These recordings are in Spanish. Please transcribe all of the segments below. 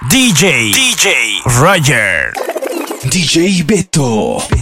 DJ, DJ, Roger. DJ Beto.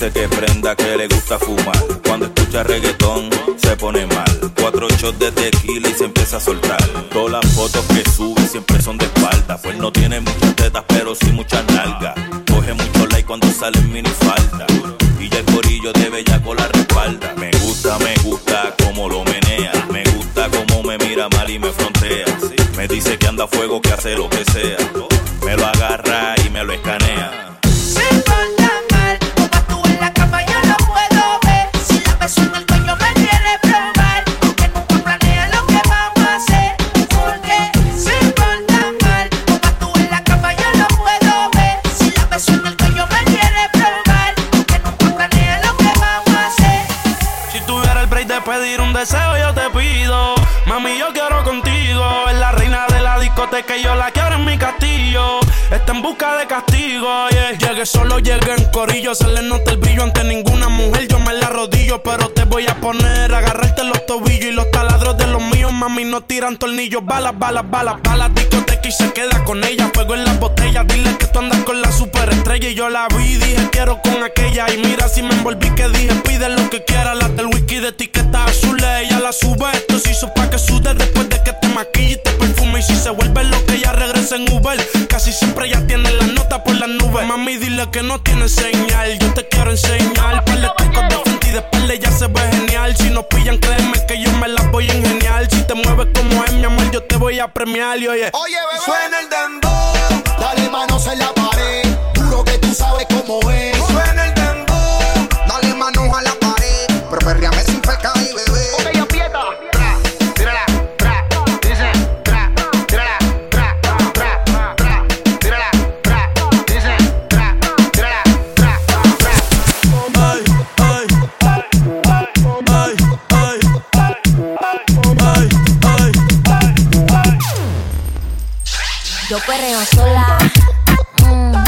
Dice que prenda que le gusta fumar. Cuando escucha reggaetón se pone mal. Cuatro shots de tequila y se empieza a soltar. Todas las fotos que sube siempre son de espalda. Pues no tiene muchas tetas, pero sí muchas nalgas. Coge mucho like cuando sale en mini falda. Y ya el corillo de con la respalda. Me gusta, me gusta como lo menea. Me gusta como me mira mal y me frontea. Me dice que anda a fuego, que hace lo que sea. Corillo. Se le nota el brillo ante ninguna mujer. Yo me la rodillo, pero te voy a poner. Agarrarte los tobillos y los taladros de los míos. Mami, no tiran tornillos. Balas, balas, balas, balas. Discoteca y se queda con ella. Fuego en las botellas. Dile que tú andas con la superestrella. Y yo la vi, dije quiero con aquella. Y mira si me envolví que dije pide lo que quiera. La del whisky de etiqueta azul ella la sube. Esto se hizo pa' que sude después de que te maquille y te perfume. Y si se vuelve lo que ella regresa en Uber. Casi siempre ella tiene la nota por las nubes. Mami, dile que no tiene señal. Yo te quiero enseñar. Par de de frente y de espalda ya se ve genial. Si no pillan, créeme que yo me la voy a ingeniar. Si te mueves como es, mi amor, yo te voy a premiar. Y oye, oye, bebé. Suena el dando. Dale manos en la pared. Juro que tú sabes cómo es. Suena el dando. Dale manos a la pared. Pero perreame sin perreo sola. Mm,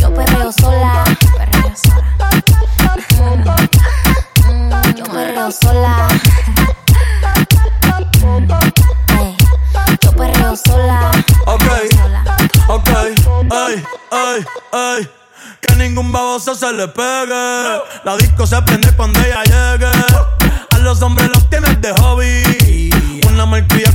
Yo perreo sola. Perreo sola. Mm, yo perreo sola. Yo perreo sola. Ok, ok, ay, ay, ay. Que ningún baboso se le pegue. La disco se prende cuando ella llegue. A los hombres los tienes de hobby una malcria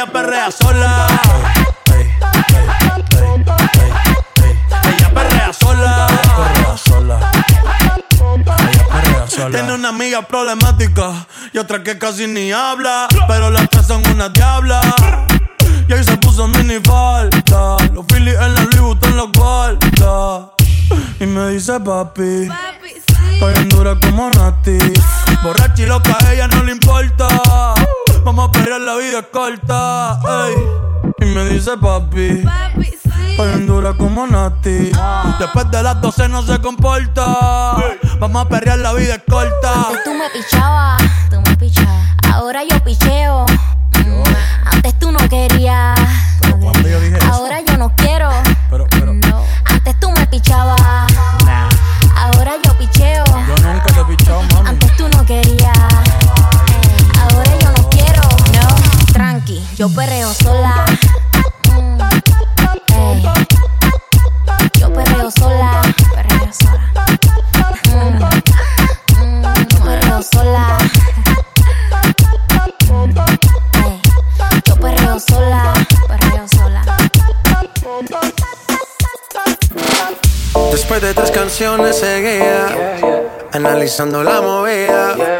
Ella perrea sola. Ella perrea sola. Perrea. Tiene una amiga problemática y otra que casi ni habla, pero las tres son una diabla. Y ahí se puso mini falta. Los Phillies en la Louis en la cuarta. Y me dice papi. Papi, sí. dura como Nati. Borracha y loca, a ella no le importa. Vamos a pelear, la vida es corta. Y me dice papi. Papi, sí. dura como Nati. Después de las 12 no se comporta. Vamos a perrear, la vida es corta. Antes tú me pichabas. Tú me pichabas. Ahora yo picheo. Antes tú no querías. Ahora yo no yo perreo sola. Mm, yo perreo sola. Perreo sola. Mm, mm, perreo sola. sola, sola. Después de tres canciones seguía, analizando la movida.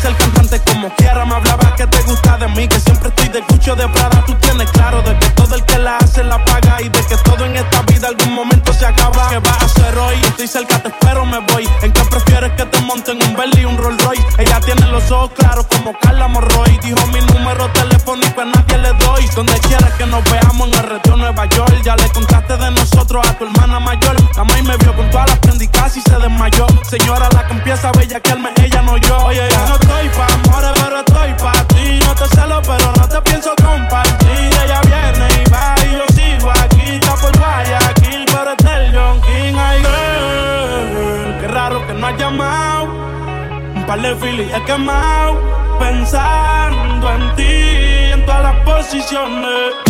ser cantante como quiera. Me hablaba que te gusta de mí, que siempre estoy de cucho de Prada pensando en ti en todas las posiciones.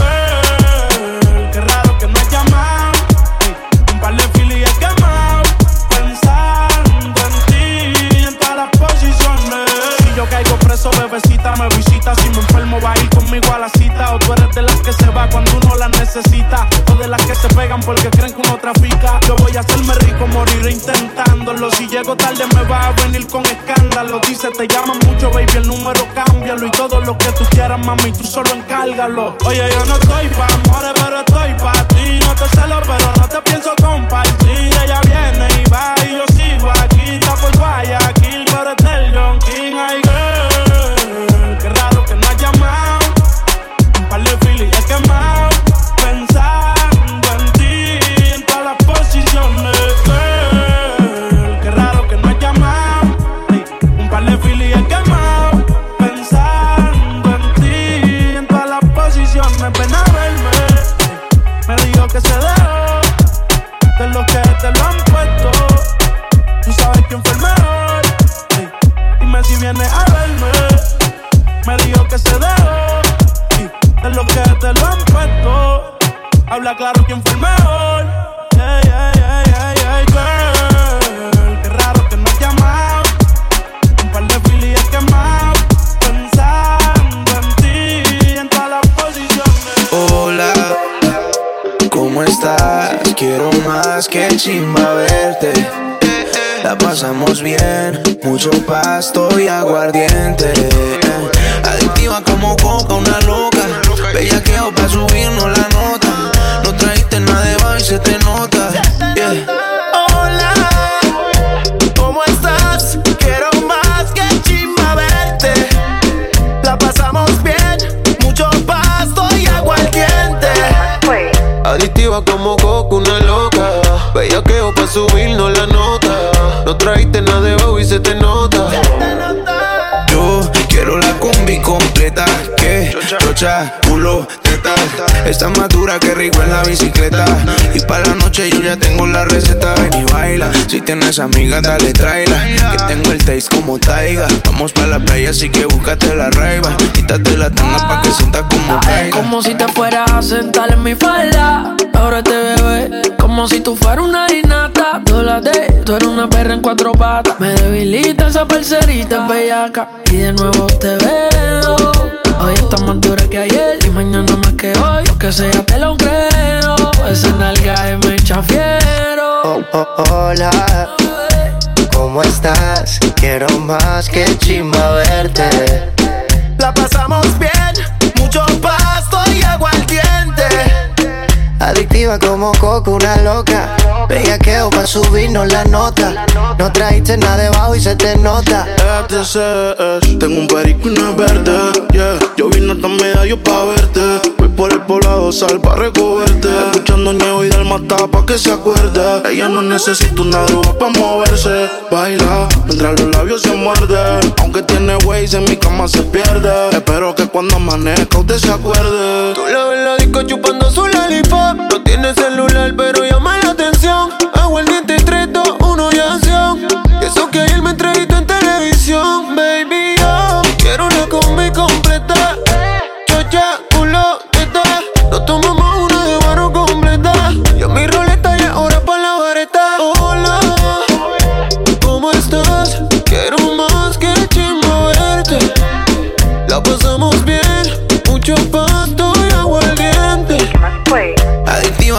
te llaman mucho, baby, el número cámbialo. Y todo lo que tú quieras, mami, tú solo encárgalo. Oye, yo no estoy para amores, más que chimba verte. La pasamos bien, mucho pasto y aguardiente. Adictiva como coca, una loca. Bellaqueo pa' subirnos la nota. No trajiste nada de baile, se te nota. Yeah. como Goku, una loca trago pa' subirnos la nota. No trajiste nada de y se te nota. Yo quiero la combi completa. Que chocha, culo, Está más dura que rico en la bicicleta. Y para la noche yo ya tengo la receta. Ven y baila. Si tienes amiga, dale tráela. Que tengo el taste como taiga. Vamos para la playa, así que búscate la raiva. Quítate la tanga pa' que sientas como caiga. Como si te fueras a sentar en mi falda. Ahora te bebé. Como si tú fueras una dinata. Tú la de, tú eres una perra en cuatro patas. Me debilita esa parcerita bellaca. Y de nuevo te veo. Hoy está más dura que ayer y mañana más que hoy, que sea te lo creo. Ese nalga es me chafiero. Oh, oh, hola, ¿cómo estás? Quiero más que chimba verte. La pasamos bien, mucho pa' Adictiva como coco, una loca. Bellaqueo pa' subirnos la nota. No trajiste nada debajo y se te nota. FTCS, tengo un perico y una verde. Yeah. Yo vine hasta medallo pa' verte. Voy por el poblado sal pa' recogerte. Escuchando niego y del mata pa' que se acuerde. Ella no necesita una droga pa' moverse. Baila mientras los labios se muerden. Aunque tiene ways en mi cama se pierde. Espero que cuando amanezca usted se acuerde. Tú la ves la disco chupando su lalipop no tiene celular, pero llama la atención.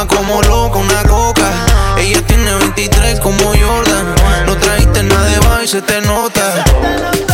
Como loca, una roca. Ella tiene 23 como Jordan. No trajiste nada de baile, se te nota.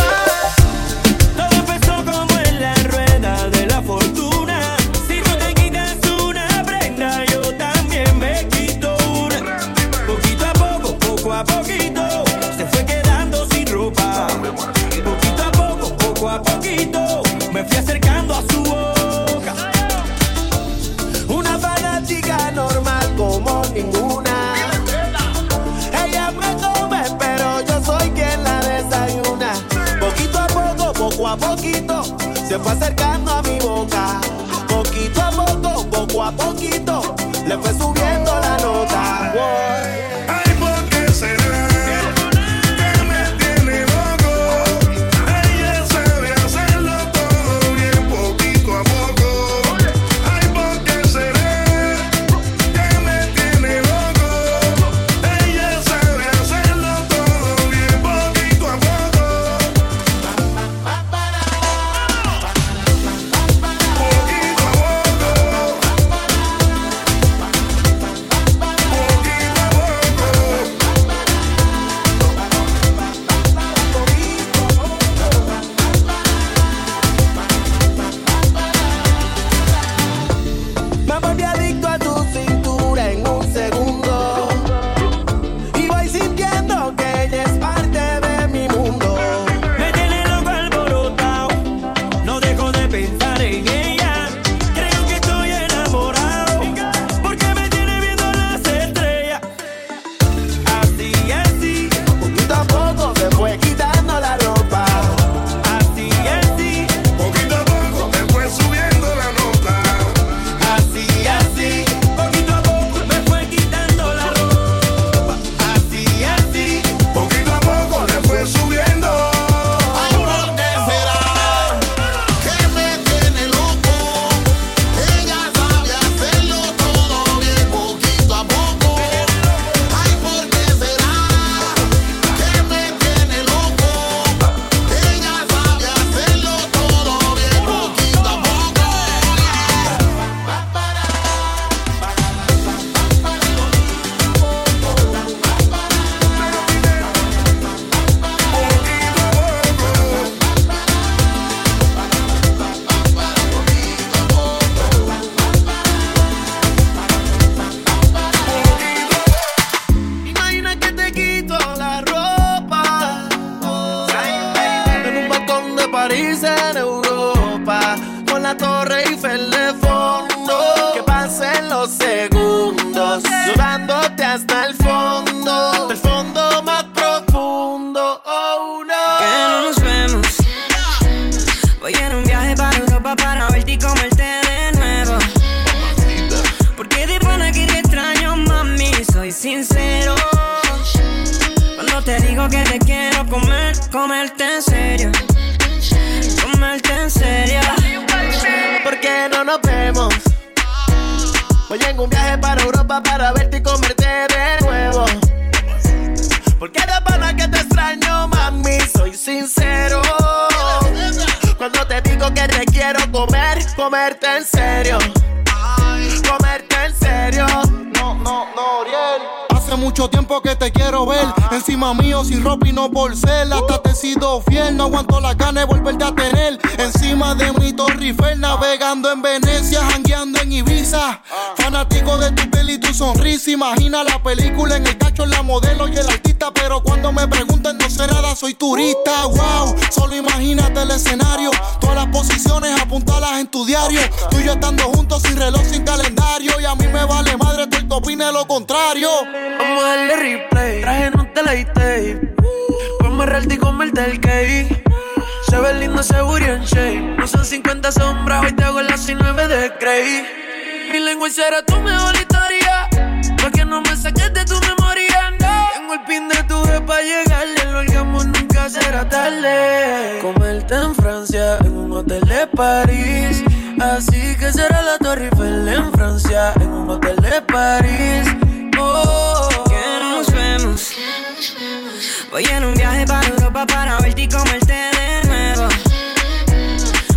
Un viaje para Europa para verte y comerte de nuevo.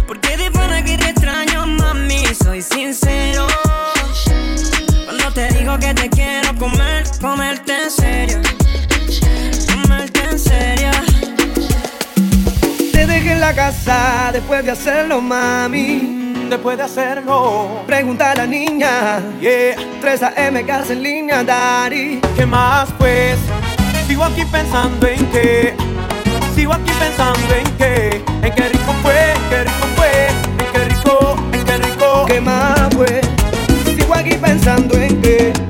Porque de pana que te extraño, mami, soy sincero. Cuando te digo que te quiero comer, comerte en serio. Comerte en serio. Te dejé en la casa después de hacerlo, mami. Después de hacerlo, pregunta a la niña. Yeah, 3 AM casa en línea, Daddy. ¿Qué más pues? Sigo aquí pensando en qué. Sigo aquí pensando en qué. En qué rico fue, en qué rico fue. En qué rico, en qué rico. ¿Qué más pues? Sigo aquí pensando en qué.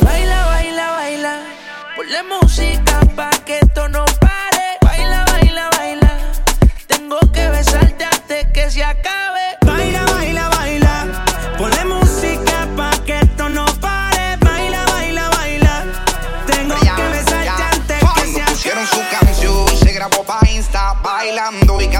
Baila, baila, baila. Ponle música pa' que esto no pare. Baila, baila, baila. Tengo que besarte hasta que se acabe.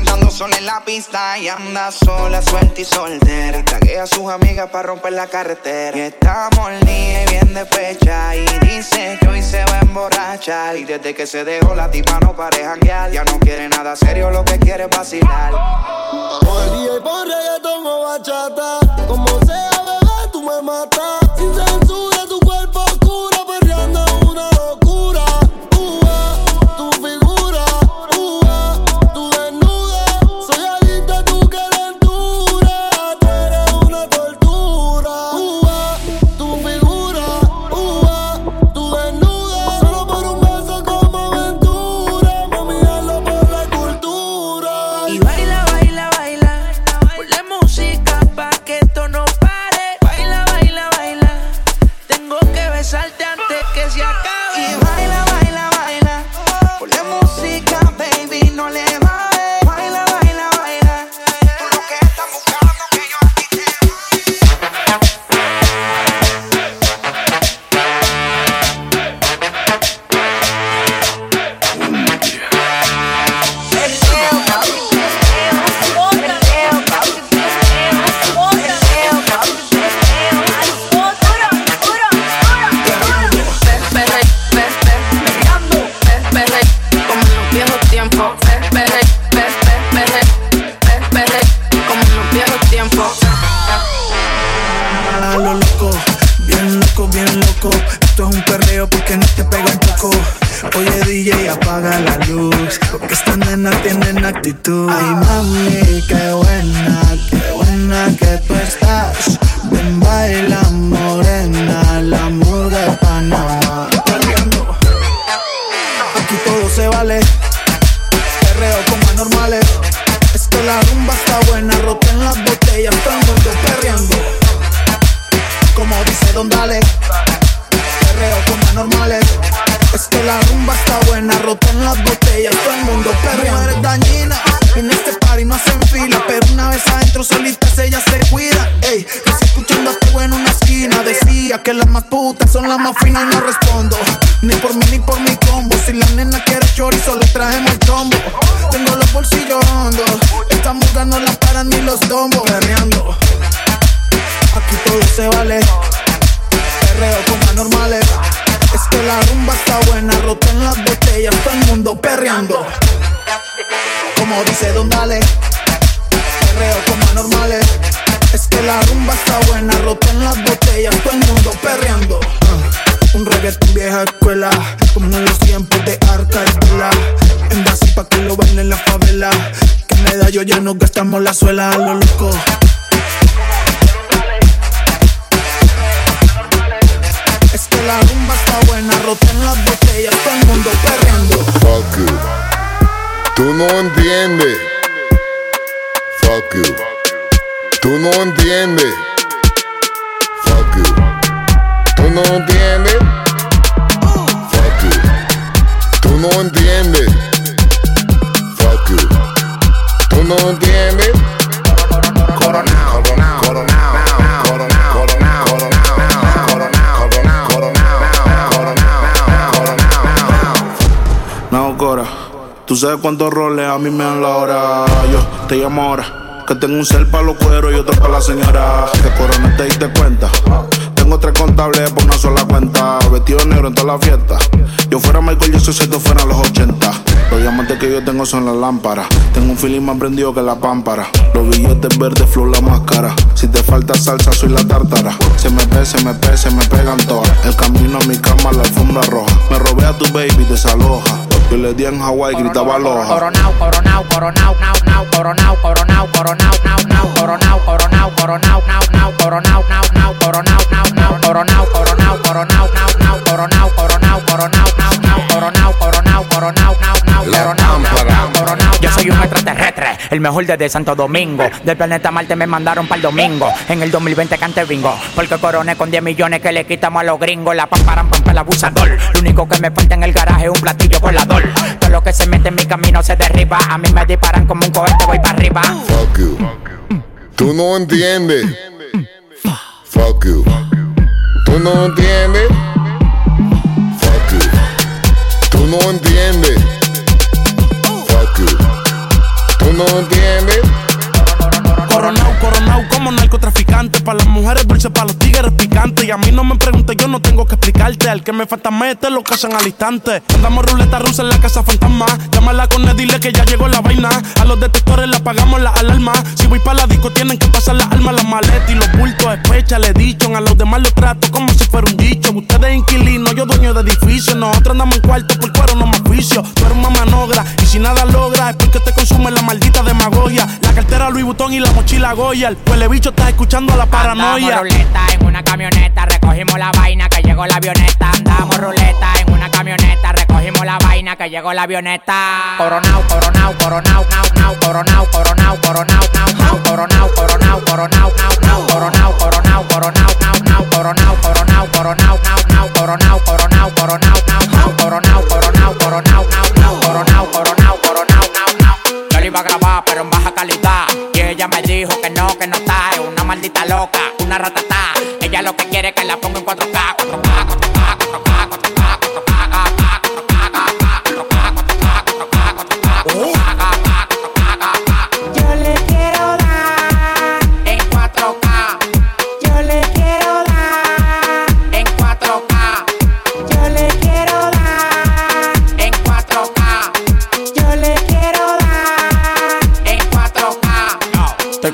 Andando sola en la pista y anda sola, suelta y soltera. Taguea a sus amigas para romper la carretera. Y está molida y bien de fecha. Y dice que hoy se va a emborrachar. Y desde que se dejó la tipa no pareja janguear. Ya no quiere nada serio, lo que quiere es vacilar. Hoy y por reggaetón o bachata. Como sea, bebé, tú me matas. Sin censura. actitud. Ay, mami. Tengo un cel para los cueros y otro para la señora. Que corona te diste cuenta. Tengo tres contables por una sola cuenta. Vestido negro en toda la fiesta. Yo fuera Michael, yo soy si esto fuera los 80. Los diamantes que yo tengo son las lámparas. Tengo un feeling más prendido que la pámpara. Los billetes verdes, flow la máscara. Si te falta salsa, soy la tártara. Se me pe, se me pe, se me pegan todas. El camino a mi cama, la alfombra roja. Me robé a tu baby, desaloja. Yo le di en Hawaii, gritaba loja. Coronao, coronao, coronao, nao, nao, coronao, coronao, coronao, nao, nao, coronao, coronao, coronao, nao, nao, coronao, nao, nao, coronao, nao, nao, coronao, coronao, coronao, nao, nao, coronao, coronao, coronao, nao, nao, coronao, coronao, coronao, nao, nao, coronao, nao, nao, coronao. Yo soy un extraterrestre, el mejor desde Santo Domingo. Del planeta Marte me mandaron para el domingo. En el 2020 cante bingo. Porque coroné con 10 millones que le quitamos a los gringos. La pamparan pampa el abusador. Lo único que me falta en el garaje es un platillo volador. Todo lo que se mete en mi camino se derriba. A mí me disparan como un cohete, voy para arriba. Fuck you. Tú no entiendes. Fuck you. Tú no entiendes. Fuck you. Tú no entiendes. Fuck you. Tú no entiendes. Coronao, coronao como narcotraficante. Para las mujeres dulces, para los tigres picantes. Y a mí no me preguntes, yo no tengo que explicarte. Al que me falta mete, lo casan al instante. Andamos ruleta rusa en la casa fantasma. Llámala con él, dile que ya llegó la vaina. A los detectores le apagamos la alarma. Si voy para la disco, tienen que pasar las armas, las maletas y los bultos. Especha, le dicho. A los demás los trato como si fuera un dicho. Ustedes inquilinos, yo dueño de edificio. Nosotros andamos en cuarto por cuero, no más oficio. Tú eres una manogra y si nada logra es porque te consume la maldita demagogia. La cartera Louis Vuitton y la mochila Goya. El huele bicho escuchando la paranoia. Andamos ruleta en una camioneta, recogimos la vaina que llegó la avioneta. Andamos ruleta en una camioneta, recogimos la vaina que llegó la avioneta. Coronao, coronao, coronao, nao, nao, coronao, coronao, coronao, nao, nao, coronao, coronao, coronao, nao, nao, coronao, coronao, coronao, nao, nao, coronao, coronao, coronao, nao, nao, coronao, coronao, coronao, nao, nao, coronao, coronao, coronao, nao, nao, coronao, coronao, coronao, nao, nao. Yo lo iba a grabar, pero en baja calidad. Loca, una ratata. Ella lo que quiere es que la ponga en 4K, 4K, 4K,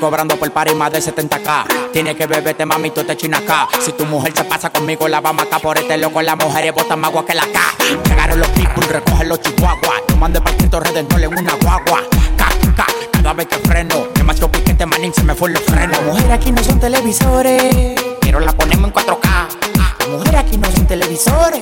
cobrando por par y más de 70k. Tiene que beberte, mami, tú te chinas acá. Si tu mujer se pasa conmigo, la vamos acá por este loco. Las mujeres botan más agua que la K. Llegaron los people, recogen los chihuahuas. Yo mandé para Cristo Redentor en una guagua. K, cada vez que freno. Demasiado piquete, manín, se me fue los frenos. Mujeres aquí no son televisores, pero la ponemos en 4K. Las mujeres aquí no son televisores,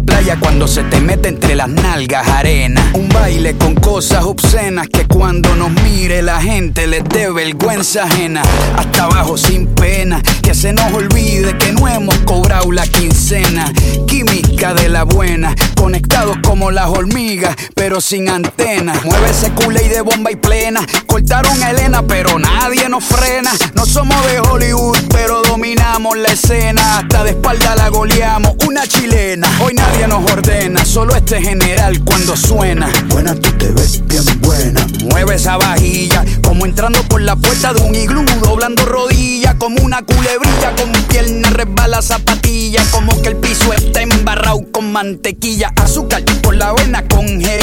La playa cuando se te mete entre las nalgas arena. Un baile con cosas obscenas que cuando nos mire la gente les dé vergüenza ajena. Hasta abajo sin pena, que se nos olvide que no hemos cobrado la quincena. Química de la buena, conectados como las hormigas, pero sin antena. Mueve ese culé y de bomba y plena. Cortaron a Elena, pero nadie nos frena. No somos de Hollywood, pero dominamos la escena. Hasta de espalda la goleamos, una chilena. Hoy nadie nos ordena, solo este general cuando suena. Buena, tú te ves bien buena. Mueve esa vajilla, como entrando por la puerta de un iglú, doblando rodillas, como una culebrilla, con pierna resbala zapatilla, como que el piso está embarrado con mantequilla, azúcar por la avena con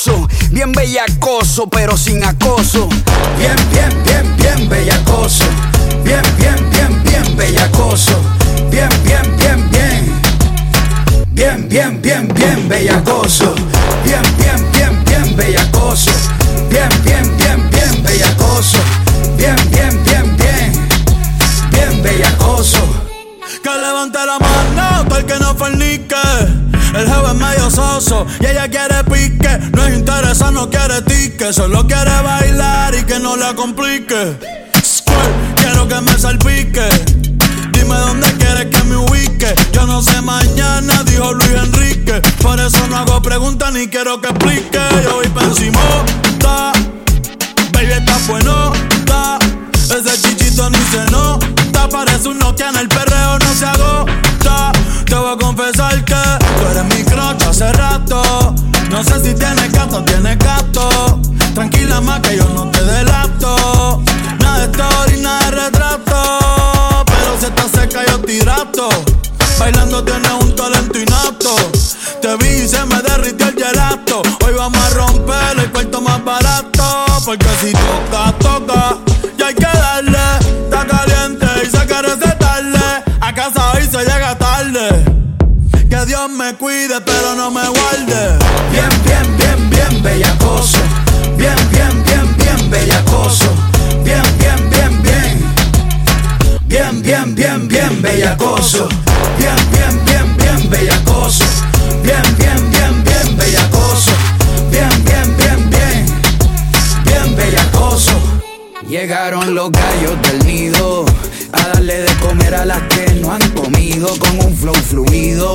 asqueroso. Bien bellacoso, pero sin acoso. Bien, bien, bien, bien bellacoso. Bien, bien, bien, bien bellacoso. Bien, bien, bien, bien. Bien, bien, bien, bien bellacoso. Y ella quiere pique. No es interesa, no quiere tique. Solo quiere bailar y que no la complique. Quiero que me salpique. Dime dónde quieres que me ubique. Yo no sé mañana, dijo Luis Enrique. Por eso no hago preguntas ni quiero que explique. Yo voy pa' encima, ta. Baby, está bueno, ta. Ese chichito ni se nota. Parece un Nokia en el perreo, no se agota. Te voy a confesar que tú eres mi crocha rato. No sé si tienes gato o tienes gato. Tranquila más que yo no te delato. Nada de story, nada de retrato. Pero si está seca yo tirato. Bailando tienes un talento inapto. Te vi y se me derritió el gelato. Hoy vamos a romper cuide, pero no me guarde. Bien, bien, bien, bien bellacoso. Bien, bien, bien, bien bellacoso. Bien, bien, bien, bien. Bien, bien, bien, bien bellacoso. Bien, bien, bien, bien bellacoso. Bien, bien, bien, bien bellacoso. Bien, bien, bien, bien. Bien bellacoso. Llegaron los gallos del nido a darle de comer a las que no han comido con un flow fluido.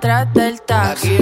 atrás del taxi.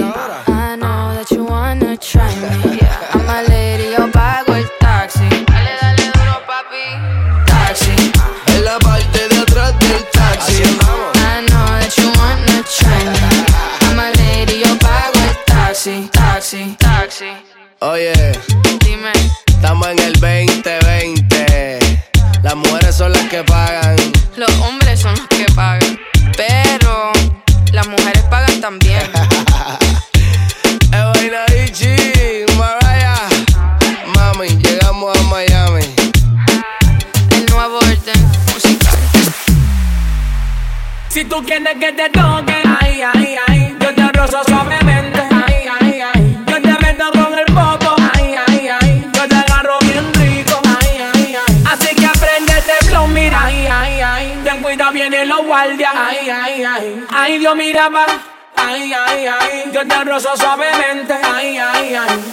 Ay, ay, ay. Ay, Dios, mira más. Ay, ay, ay. Yo te rozo suavemente. Ay, ay, ay.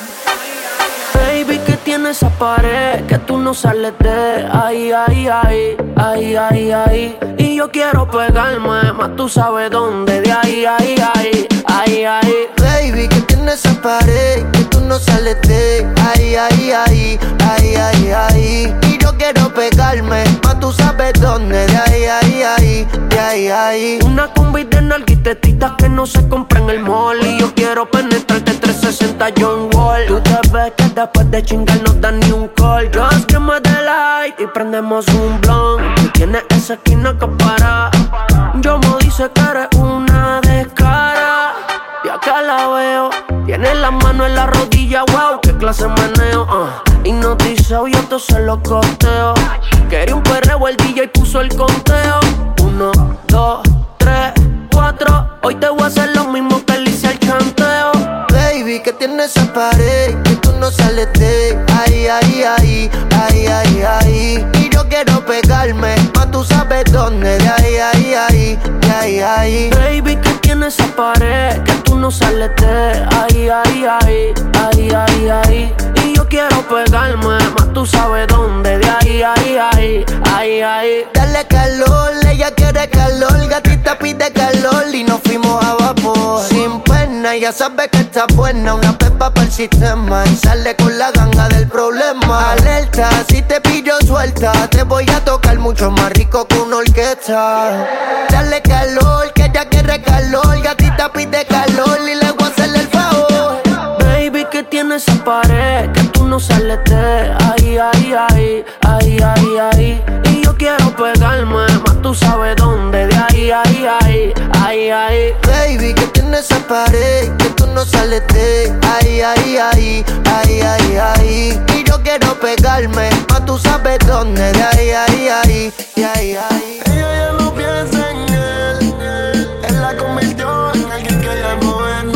Baby, que tiene esa pared que tú no sales de ay, ay, ay, ay, ay, ay. Y yo quiero pegarme, más tú sabes dónde, de ay, ay, ay, ay, ay. Baby, que tiene esa pared que no sales de ahí, ahí, ahí, ahí, ahí, ahí. Y yo quiero pegarme, más tú sabes dónde, de ahí, ahí, ahí, de ahí, ahí. Una combi de narguitetitas que no se compra en el mall. Y yo quiero penetrarte 360 John Wall. Tú te ves que después de chingar no dan ni un call. Just que me dé light y prendemos un blunt. Tienes esa esquina que para. Yo me dice que eres una descara. Y acá la veo tiene la mano en la rodilla, wow, qué clase meneo, uh. Hipnotizado y esto se lo costeo. Quería un perreo, el DJ puso el conteo. Uno, dos, tres, cuatro. Hoy te voy a hacer lo mismo que le hice al chanteo. Baby, que tiene esa pared que tú no sales de ahí, ahí, ahí, ahí, ahí, ahí. Y yo quiero pegarme tú sabes dónde. De ahí, ahí, ahí, de ahí, ahí. Baby, ¿qué tiene esa pared? Que tú no sales de ahí, ahí, ahí, ahí, ahí, ahí. Y yo quiero pegarme, más tú sabes dónde. De ahí, ahí, ahí, ahí, ahí. Dale calor, ella que ya sabe que está buena, una pepa para el sistema. Y sale con la ganga del problema. Alerta, si te pillo suelta, te voy a tocar mucho más rico que una orquesta. Dale calor, que ya quiere calor, gatita pide calor y le voy a hacerle el en esa pared que tú no sales de ahí, ahí, ahí, ahí, ahí, ahí. Y yo quiero pegarme, más tú sabes dónde, de ahí, ahí, ahí, ahí, ahí. Baby, que tiene esa pared que tú no sales de ahí, ahí, ahí, ahí, ahí, ahí. Y yo quiero pegarme, más tú sabes dónde, de ahí, ahí, ahí, y ahí, ahí. Ella ya no piensa en él, él la convirtió en alguien que ya no es.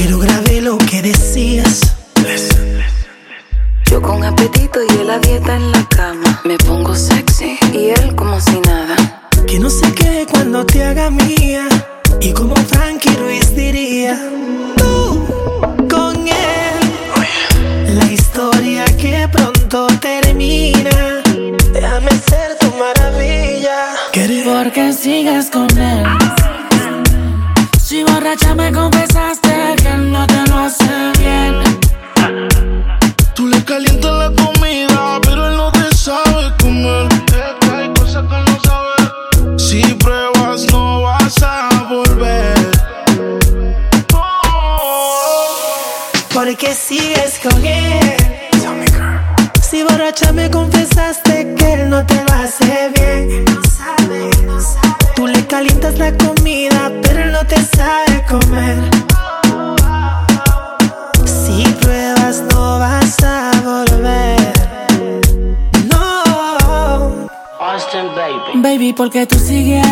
pero grabé lo que decías. Yo con apetito y él a dieta en la cama. Me pongo sexy y él como si nada. Que no se quede cuando te haga mía. Y como Frankie Ruiz diría, tú con él. La historia que pronto termina. Déjame ser tu maravilla. Porque sigas con él. Si borracha me confesaste no te lo hace porque tú sigues